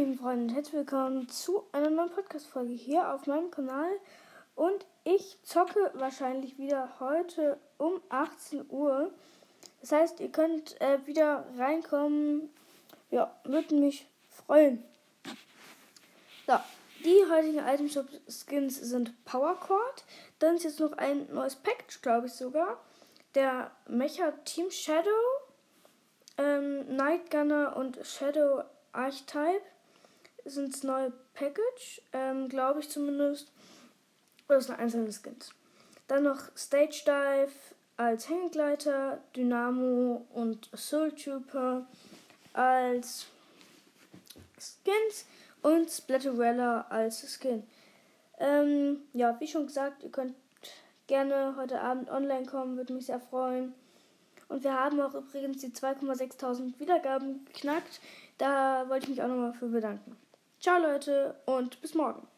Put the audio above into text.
lieben Freunde, herzlich willkommen zu einer neuen Podcast-Folge hier auf meinem Kanal. Und ich zocke wahrscheinlich wieder heute um 18 Uhr. Das heißt, ihr könnt äh, wieder reinkommen. Ja, würde mich freuen. So, die heutigen Item Shop Skins sind Power Cord. Dann ist jetzt noch ein neues Package, glaube ich sogar. Der Mecha Team Shadow, ähm, Night Gunner und Shadow Archetype sind das neue Package, ähm, glaube ich zumindest. Oder es sind einzelne Skins. Dann noch Stage Dive als Hängegleiter, Dynamo und Soul Trooper als Skins und Splatterella als Skin. Ähm, ja, wie schon gesagt, ihr könnt gerne heute Abend online kommen, würde mich sehr freuen. Und wir haben auch übrigens die 2,6.000 Wiedergaben geknackt. Da wollte ich mich auch nochmal für bedanken. Ciao Leute und bis morgen.